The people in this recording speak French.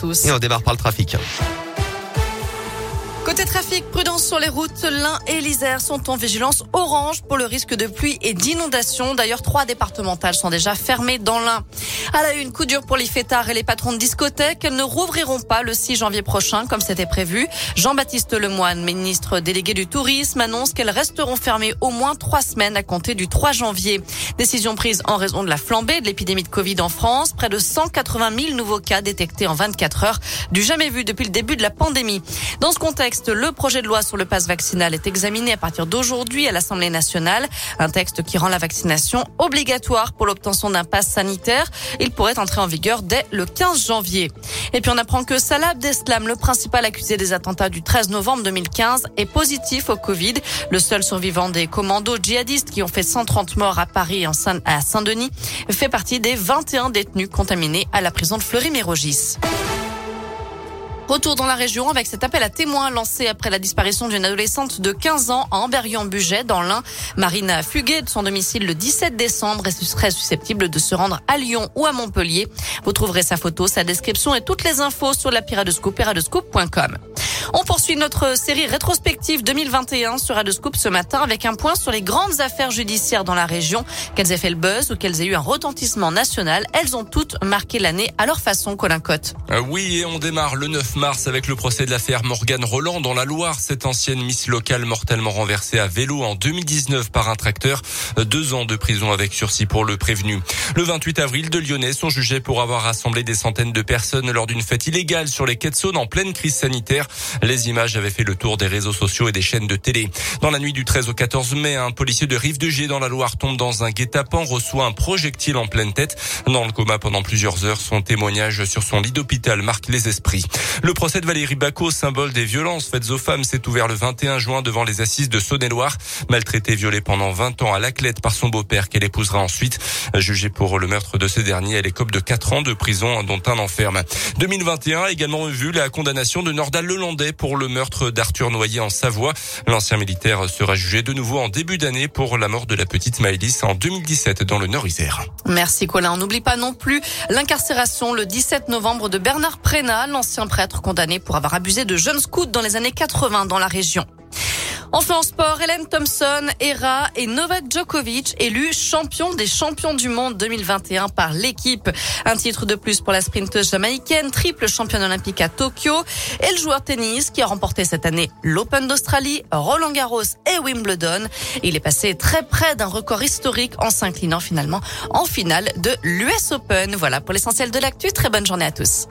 Et on démarre par le trafic. Côté trafic, prudence sur les routes. L'Ain et l'Isère sont en vigilance orange pour le risque de pluie et d'inondation. D'ailleurs, trois départementales sont déjà fermées dans l'Ain. À la une, coup dur pour les fêtards et les patrons de discothèques. Elles ne rouvriront pas le 6 janvier prochain, comme c'était prévu. Jean-Baptiste Lemoine, ministre délégué du tourisme, annonce qu'elles resteront fermées au moins trois semaines à compter du 3 janvier. Décision prise en raison de la flambée de l'épidémie de Covid en France. Près de 180 000 nouveaux cas détectés en 24 heures, du jamais vu depuis le début de la pandémie. Dans ce contexte, le projet de loi sur le passe vaccinal est examiné à partir d'aujourd'hui à l'Assemblée nationale. Un texte qui rend la vaccination obligatoire pour l'obtention d'un passe sanitaire. Il pourrait entrer en vigueur dès le 15 janvier. Et puis on apprend que Salah Abdeslam, le principal accusé des attentats du 13 novembre 2015, est positif au Covid. Le seul survivant des commandos djihadistes qui ont fait 130 morts à Paris et à Saint-Denis fait partie des 21 détenus contaminés à la prison de Fleury-Mérogis. Retour dans la région avec cet appel à témoins lancé après la disparition d'une adolescente de 15 ans à Amberion-Buget dans l'Ain. Marina a fugué de son domicile le 17 décembre et serait susceptible de se rendre à Lyon ou à Montpellier. Vous trouverez sa photo, sa description et toutes les infos sur la Piradescoop, piradescoop.com. On poursuit notre série rétrospective 2021 sur Radescoop ce matin avec un point sur les grandes affaires judiciaires dans la région. Qu'elles aient fait le buzz ou qu'elles aient eu un retentissement national, elles ont toutes marqué l'année à leur façon, Colin Cotte. Euh, oui, et on démarre le 9 mars avec le procès de l'affaire Morgane Roland dans la Loire. Cette ancienne Miss locale mortellement renversée à vélo en 2019 par un tracteur. Deux ans de prison avec sursis pour le prévenu. Le 28 avril, de Lyonnais sont jugés pour avoir rassemblé des centaines de personnes lors d'une fête illégale sur les quais en pleine crise sanitaire. Les images avaient fait le tour des réseaux sociaux et des chaînes de télé. Dans la nuit du 13 au 14 mai, un policier de Rive-de-Gier dans la Loire tombe dans un guet-apens, reçoit un projectile en pleine tête. Dans le coma pendant plusieurs heures, son témoignage sur son lit d'hôpital marque les esprits. Le procès de Valérie Bacot, symbole des violences faites aux femmes, s'est ouvert le 21 juin devant les assises de Saône-et-Loire. Maltraitée, violée pendant 20 ans à Laclette par son beau-père qu'elle épousera ensuite. Jugée pour le meurtre de ce dernier, elle écope de 4 ans de prison dont un enferme. 2021 a également vu la condamnation de Nordal Lelandais pour le meurtre d'Arthur Noyer en Savoie. L'ancien militaire sera jugé de nouveau en début d'année pour la mort de la petite Maëlys en 2017 dans le Nord-Isère. Merci Colin. On n'oublie pas non plus l'incarcération le 17 novembre de Bernard Prénat, l'ancien prêtre condamné pour avoir abusé de jeunes scouts dans les années 80 dans la région. Enfin en sport, Hélène Thompson, Hera et Novak Djokovic élus champions des champions du monde 2021 par l'équipe. Un titre de plus pour la sprinteuse jamaïcaine, triple championne olympique à Tokyo et le joueur tennis qui a remporté cette année l'Open d'Australie, Roland Garros et Wimbledon. Il est passé très près d'un record historique en s'inclinant finalement en finale de l'US Open. Voilà pour l'essentiel de l'actu. Très bonne journée à tous.